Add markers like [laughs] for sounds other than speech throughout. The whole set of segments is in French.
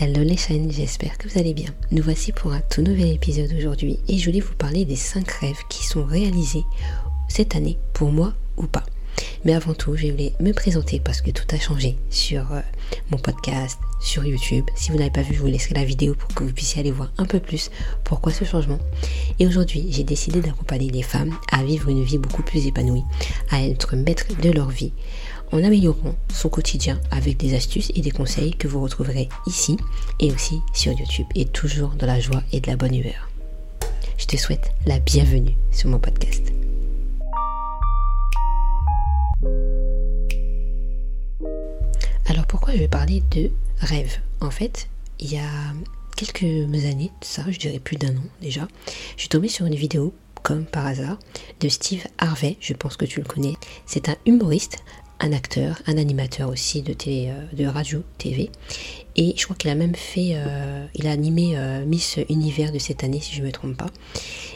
Hello les chaînes, j'espère que vous allez bien. Nous voici pour un tout nouvel épisode aujourd'hui et je voulais vous parler des 5 rêves qui sont réalisés cette année pour moi ou pas. Mais avant tout, je voulais me présenter parce que tout a changé sur euh, mon podcast, sur YouTube. Si vous n'avez pas vu, je vous laisserai la vidéo pour que vous puissiez aller voir un peu plus pourquoi ce changement. Et aujourd'hui, j'ai décidé d'accompagner les femmes à vivre une vie beaucoup plus épanouie, à être maîtres de leur vie, en améliorant son quotidien avec des astuces et des conseils que vous retrouverez ici et aussi sur YouTube et toujours dans la joie et de la bonne humeur. Je te souhaite la bienvenue sur mon podcast. Alors pourquoi je vais parler de rêve? En fait, il y a quelques années, ça je dirais plus d'un an déjà, je suis tombée sur une vidéo comme par hasard de Steve Harvey, je pense que tu le connais. C'est un humoriste, un acteur, un animateur aussi de euh, radio, TV. Et je crois qu'il a même fait, euh, il a animé euh, Miss Univers de cette année si je ne me trompe pas.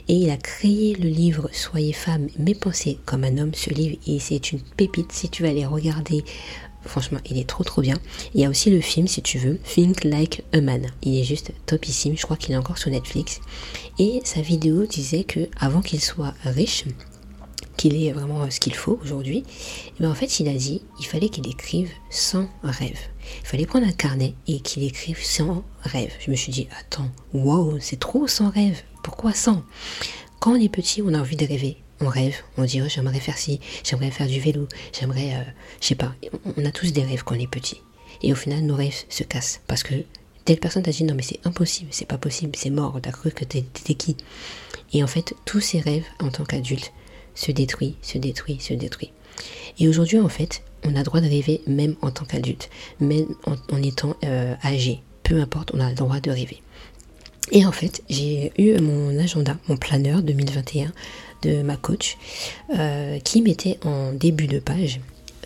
Et il a créé le livre Soyez femme mais pensez comme un homme. Ce livre c'est une pépite si tu vas aller regarder Franchement, il est trop trop bien. Il y a aussi le film, si tu veux, Think Like a Man. Il est juste topissime. Je crois qu'il est encore sur Netflix. Et sa vidéo disait que avant qu'il soit riche, qu'il ait vraiment ce qu'il faut aujourd'hui, mais ben, en fait, il a dit il fallait qu'il écrive 100 rêves. Il fallait prendre un carnet et qu'il écrive 100 rêves. Je me suis dit attends, wow, c'est trop 100 rêves. Pourquoi 100 Quand on est petit, on a envie de rêver on rêve, on dit oh, j'aimerais faire ci, j'aimerais faire du vélo, j'aimerais, euh, je sais pas, on a tous des rêves quand on est petit. Et au final, nos rêves se cassent parce que telle personne t'a dit non mais c'est impossible, c'est pas possible, c'est mort, t'as cru que t'étais qui? Et en fait, tous ces rêves en tant qu'adulte se détruisent, se détruisent, se détruisent. Et aujourd'hui, en fait, on a droit de rêver même en tant qu'adulte, même en, étant euh, âgé. Peu importe, on a le droit de rêver. Et en fait, j'ai eu mon agenda, mon planeur 2021 de ma coach, euh, qui mettait en début de page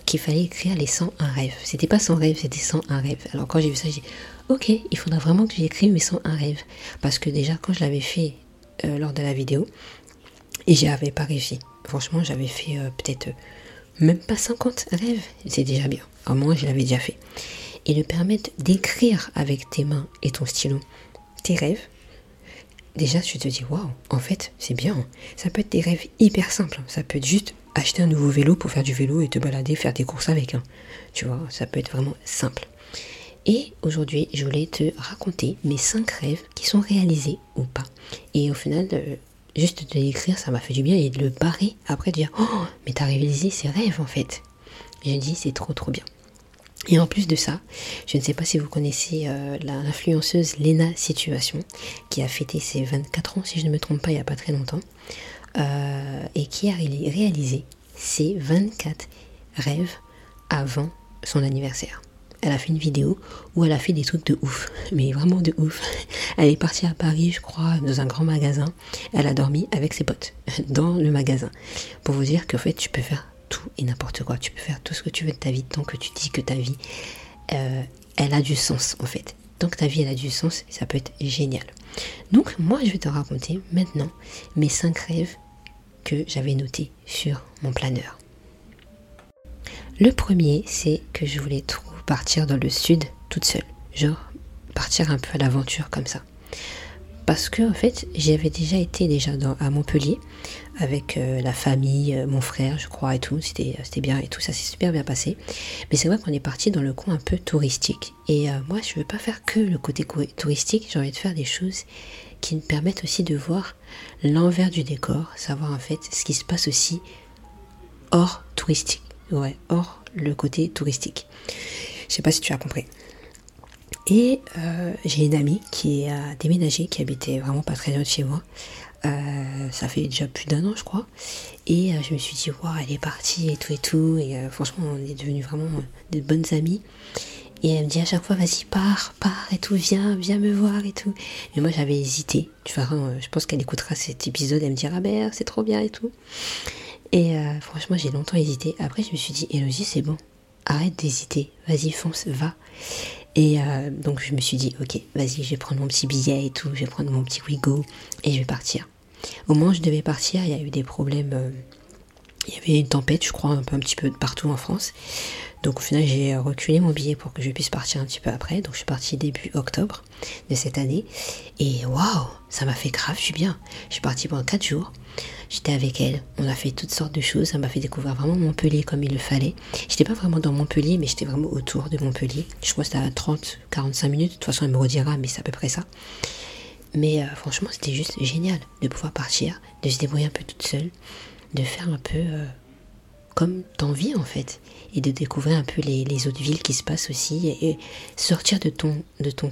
qu'il fallait écrire les 101 rêves. C'était pas 100 rêves, c'était 101 rêves. Alors quand j'ai vu ça, j'ai dit, ok, il faudra vraiment que j'écrive mes 101 rêves. Parce que déjà, quand je l'avais fait euh, lors de la vidéo, et j'y avais pas réussi. Franchement, j'avais fait euh, peut-être même pas 50 rêves. C'est déjà bien. Au moins, je l'avais déjà fait. Et le permettre d'écrire avec tes mains et ton stylo tes rêves, déjà tu te dis waouh, en fait c'est bien. Ça peut être des rêves hyper simples. Ça peut être juste acheter un nouveau vélo pour faire du vélo et te balader, faire des courses avec. un. Tu vois, ça peut être vraiment simple. Et aujourd'hui, je voulais te raconter mes 5 rêves qui sont réalisés ou pas. Et au final, euh, juste de l'écrire, ça m'a fait du bien et de le barrer après, de dire Oh, mais t'as réalisé ces rêves en fait. J'ai dit C'est trop trop bien. Et en plus de ça, je ne sais pas si vous connaissez euh, l'influenceuse Lena Situation, qui a fêté ses 24 ans, si je ne me trompe pas, il n'y a pas très longtemps, euh, et qui a réalisé ses 24 rêves avant son anniversaire. Elle a fait une vidéo où elle a fait des trucs de ouf, [laughs] mais vraiment de ouf. [laughs] Elle est partie à Paris, je crois, dans un grand magasin. Elle a dormi avec ses potes [laughs] dans le magasin. Pour vous dire qu'en fait, tu peux faire tout et n'importe quoi. Tu peux faire tout ce que tu veux de ta vie tant que tu dis que ta vie, euh, elle a du sens en fait. Tant que ta vie, elle a du sens, ça peut être génial. Donc moi, je vais te raconter maintenant mes 5 rêves que j'avais notés sur mon planeur. Le premier, c'est que je voulais partir dans le sud toute seule. Genre, partir un peu à l'aventure comme ça parce que en fait j'avais déjà été déjà à Montpellier avec euh, la famille, euh, mon frère je crois et tout, c'était bien et tout, ça s'est super bien passé. Mais c'est vrai qu'on est parti dans le coin un peu touristique. Et euh, moi je veux pas faire que le côté touristique, j'ai envie de faire des choses qui me permettent aussi de voir l'envers du décor, savoir en fait ce qui se passe aussi hors touristique. Ouais, hors le côté touristique. Je sais pas si tu as compris. Et euh, j'ai une amie qui a déménagé, qui habitait vraiment pas très loin de chez moi. Euh, ça fait déjà plus d'un an, je crois. Et euh, je me suis dit, waouh, elle est partie et tout et tout. Et franchement, on est devenus vraiment de bonnes amies. Et elle me dit à chaque fois, vas-y, pars, pars et tout, viens, viens me voir et tout. Mais moi, j'avais hésité. Tu vois, je pense qu'elle écoutera cet épisode, elle me dira, ben, c'est trop bien et tout. Et franchement, j'ai longtemps hésité. Après, je me suis dit, Elodie, c'est bon. Arrête d'hésiter. Vas-y, fonce, va. Et euh, donc je me suis dit, ok, vas-y, je vais prendre mon petit billet et tout, je vais prendre mon petit Wigo et je vais partir. Au moment je devais partir, il y a eu des problèmes. Euh, il y avait une tempête, je crois, un peu un petit peu partout en France. Donc au final, j'ai reculé mon billet pour que je puisse partir un petit peu après. Donc je suis partie début octobre de cette année. Et waouh, ça m'a fait grave, suis bien. Je suis partie pendant 4 jours. J'étais avec elle, on a fait toutes sortes de choses, ça m'a fait découvrir vraiment Montpellier comme il le fallait. J'étais pas vraiment dans Montpellier, mais j'étais vraiment autour de Montpellier. Je crois que c'était à 30, 45 minutes, de toute façon elle me redira, mais c'est à peu près ça. Mais euh, franchement, c'était juste génial de pouvoir partir, de se débrouiller un peu toute seule, de faire un peu euh, comme t'envie en fait, et de découvrir un peu les, autres villes qui se passent aussi, et, sortir de ton, de ton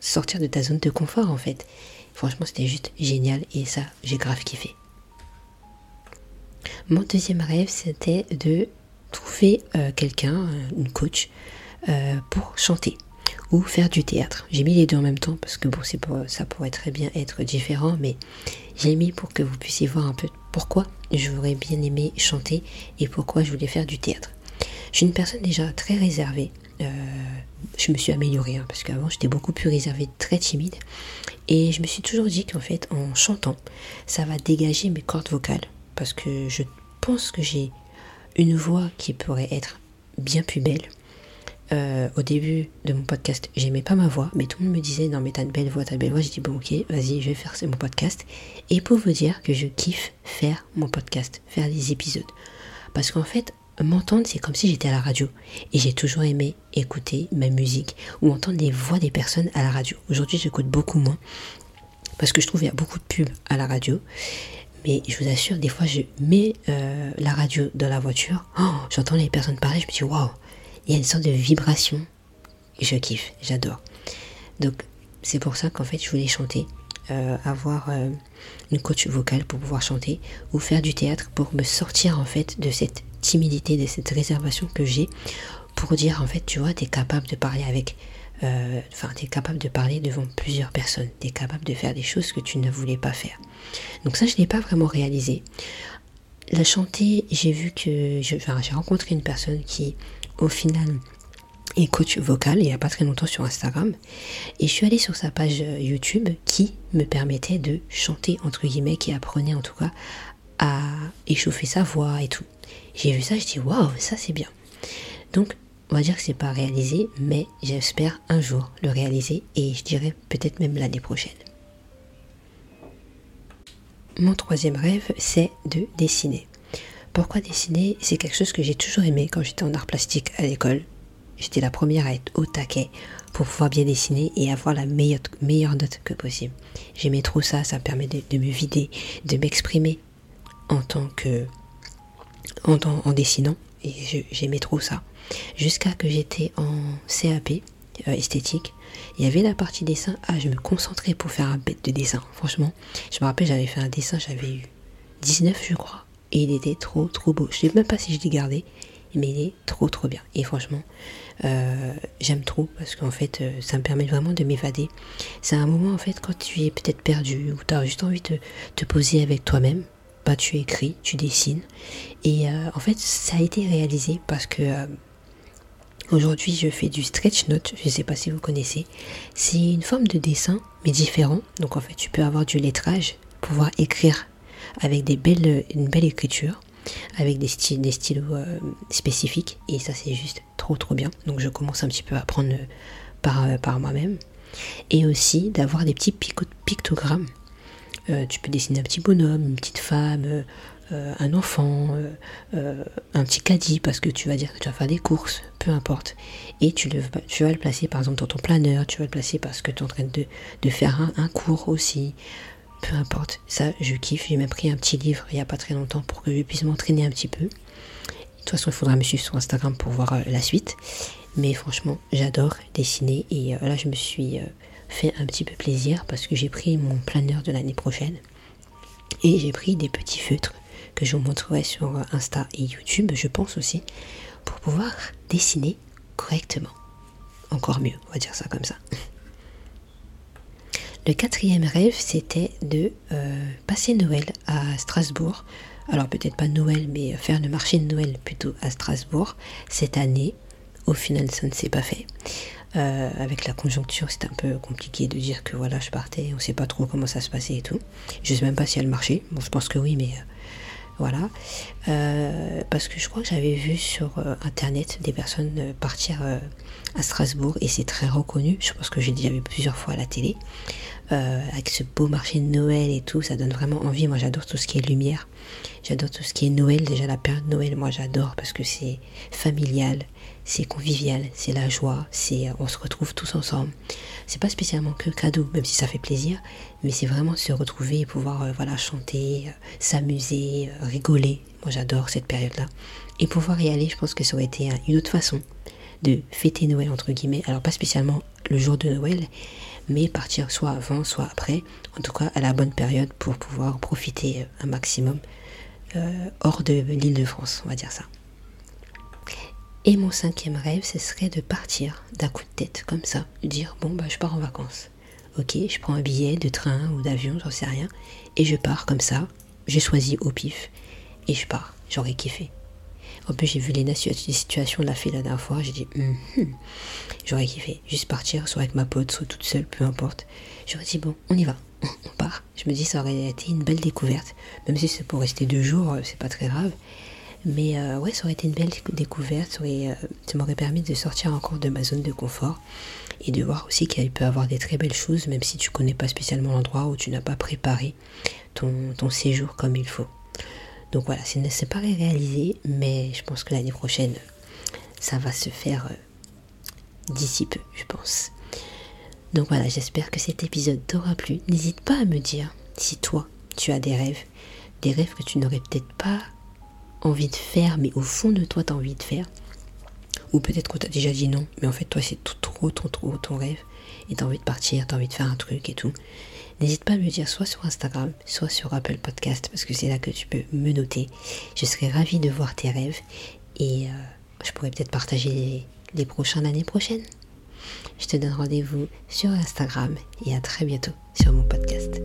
sortir de ta zone de confort en fait. Franchement, c'était juste génial, et ça, j'ai grave kiffé. Mon deuxième rêve, c'était de trouver euh, quelqu'un, une coach, pour chanter ou faire du théâtre. J'ai mis les deux en même temps parce que bon, c'est ça pourrait très bien être différent, mais j'ai mis pour que vous puissiez voir un peu pourquoi j'aurais bien aimé chanter et pourquoi je voulais faire du théâtre. Je suis une personne déjà très réservée. Euh, je me suis améliorée hein, parce qu'avant j'étais beaucoup plus réservée, très timide. Et je me suis toujours dit qu'en fait, en chantant, ça va dégager mes cordes vocales parce que je pense que j'ai une voix qui pourrait être bien plus belle euh, au début de mon podcast, j'aimais pas ma voix, mais tout le monde me disait non mais t'as une belle voix, t'as une belle voix. J'ai dit bon ok, vas-y, je vais faire mon podcast. Et pour vous dire que je kiffe faire mon podcast, faire des épisodes, parce qu'en fait, m'entendre c'est comme si j'étais à la radio. Et j'ai toujours aimé écouter ma musique ou entendre les voix des personnes à la radio. Aujourd'hui, j'écoute beaucoup moins parce que je trouve qu'il y a beaucoup de pubs à la radio. Mais je vous assure, des fois, je mets euh, la radio dans la voiture, oh, j'entends les personnes parler, je me dis waouh il y a une sorte de vibration. Je kiffe, j'adore. Donc c'est pour ça qu'en fait je voulais chanter, euh, avoir euh, une coach vocale pour pouvoir chanter ou faire du théâtre pour me sortir en fait de cette timidité, de cette réservation que j'ai pour dire en fait tu vois tu es capable de parler avec euh, enfin tu es capable de parler devant plusieurs personnes, tu es capable de faire des choses que tu ne voulais pas faire. Donc ça je l'ai pas vraiment réalisé. La chanter, j'ai vu que j'ai rencontré une personne qui au final est coach vocal il n'y a pas très longtemps sur Instagram. Et je suis allée sur sa page euh, YouTube qui me permettait de chanter, entre guillemets, qui apprenait en tout cas à échauffer sa voix et tout. J'ai vu ça, je dis waouh, ça c'est bien. Donc, on va dire que c'est pas réalisé, mais j'espère un jour le réaliser et je dirais peut-être même l'année prochaine. Mon troisième rêve, c'est de dessiner. Pourquoi dessiner? C'est quelque chose que j'ai toujours aimé quand j'étais en art plastique à l'école. J'étais la première à être au taquet pour pouvoir bien dessiner et avoir la meilleure, meilleure note que possible. J'aimais trop ça, ça me permet de, me vider, de m'exprimer en tant que. en, en dessinant. Et j'aimais trop ça. Jusqu'à que j'étais en CAP euh, esthétique. Il y avait la partie dessin. Ah, je me concentrais pour faire un bête de dessin. Franchement, je me rappelle, j'avais fait un dessin, j'avais eu 19, je crois. Et il était trop trop beau. Je sais même pas si je l'ai gardé, mais il est trop trop bien. Et franchement, euh, j'aime trop parce qu'en fait, euh, ça me permet vraiment de m'évader. C'est un moment en fait quand tu es peut-être perdu ou tu as juste envie de te poser avec toi-même. Bah, tu écris, tu dessines. Et en fait, ça a été réalisé parce que aujourd'hui, je fais du stretch note. Je sais pas si vous connaissez. C'est une forme de dessin, mais différent. Donc en fait, tu peux avoir du lettrage, pouvoir écrire avec des belles, une belle écriture, avec des, styles, des stylos euh, spécifiques. Et ça, c'est juste trop trop bien. Donc je commence un petit peu à apprendre euh, euh, par moi-même. Et aussi d'avoir des petits pictogrammes. tu peux dessiner un petit bonhomme, une petite femme, un enfant, un petit caddie parce que tu vas dire que tu vas faire des courses, peu importe. Et tu, le, tu vas le placer par exemple dans ton planeur, tu vas le placer parce que tu es en train de, de faire un, un cours aussi peu importe, ça je kiffe. J'ai même pris un petit livre il n'y a pas très longtemps pour que je puisse m'entraîner un petit peu. De toute façon, il faudra me suivre sur Instagram pour voir euh, la suite. Mais franchement, j'adore dessiner et euh, là je me suis euh, fait un petit peu plaisir parce que j'ai pris mon planeur de l'année prochaine et j'ai pris des petits feutres que je vous montrerai sur Insta et YouTube, je pense aussi, pour pouvoir dessiner correctement. Encore mieux, on va dire ça comme ça. Le quatrième rêve, c'était de euh, passer Noël à Strasbourg. Alors peut-être pas Noël, mais faire le marché de Noël plutôt à Strasbourg cette année. Au final, ça ne s'est pas fait. Euh, avec la conjoncture, c'est un peu compliqué de dire que voilà, je partais, on sait pas trop comment ça se passait et tout. Je sais même pas si elle marchait. Bon, je pense que oui, mais euh, Voilà. Euh, parce que je crois que j'avais vu sur euh, internet des personnes partir à Strasbourg et c'est très reconnu. Je pense que j'ai déjà vu plusieurs fois à la télé. avec ce beau marché de Noël et tout, ça donne vraiment envie. Moi j'adore tout ce qui est lumière. J'adore tout ce qui est Noël. Déjà la période de Noël, moi j'adore parce que c'est familial, c'est convivial, c'est la joie, c'est on se retrouve tous ensemble. C'est pas spécialement que cadeau, même si ça fait plaisir, mais c'est vraiment se retrouver et pouvoir euh, voilà chanter, euh, s'amuser, euh, rigoler. Moi j'adore cette période-là. Et pouvoir y aller, je pense que ça aurait été une autre façon de fêter Noël entre guillemets. Alors pas spécialement le jour de Noël, mais partir soit avant, soit après. En tout cas à la bonne période pour pouvoir profiter un maximum hors de l'île de France, on va dire ça. Et mon cinquième rêve, ce serait de partir d'un coup de tête, comme ça, dire bon bah je pars en vacances. Ok, je prends un billet de train ou d'avion, j'en sais rien, et je pars comme ça. J'ai choisi au pif et je pars. J'aurais kiffé. En plus, j'ai vu les, situations de la fille la dernière fois, j'ai dit hum, hum, j'aurais kiffé. Juste partir, soit avec ma pote, soit toute seule, peu importe. J'aurais dit bon, on y va, on part. Je me dis ça aurait été une belle découverte, même si c'est pour rester deux jours, euh, c'est pas très grave. Mais euh, ouais, ça aurait été une belle découverte. Euh, ça m'aurait permis de sortir encore de ma zone de confort et de voir aussi qu'il peut y avoir des très belles choses, même si tu connais pas spécialement l'endroit où tu n'as pas préparé ton, séjour comme il faut. Donc voilà, c'est pas réalisé, mais je pense que l'année prochaine, ça va se faire euh, d'ici peu, je pense. Donc voilà, j'espère que cet épisode t'aura plu. N'hésite pas à me dire si toi, tu as des rêves, des rêves que tu n'aurais peut-être pas envie de faire, mais au fond de toi, tu as envie de faire. Ou peut-être tu as déjà dit non, mais en fait, toi, c'est tout trop, trop, trop ton rêve. Et tu as envie de partir, tu as envie de faire un truc et tout. N'hésite pas à me dire soit sur Instagram, soit sur Apple Podcast, parce que c'est là que tu peux me noter. Je serais ravie de voir tes rêves et euh, je pourrais peut-être partager les, les prochains l'année prochaine. Je te donne rendez-vous sur Instagram et à très bientôt sur mon podcast.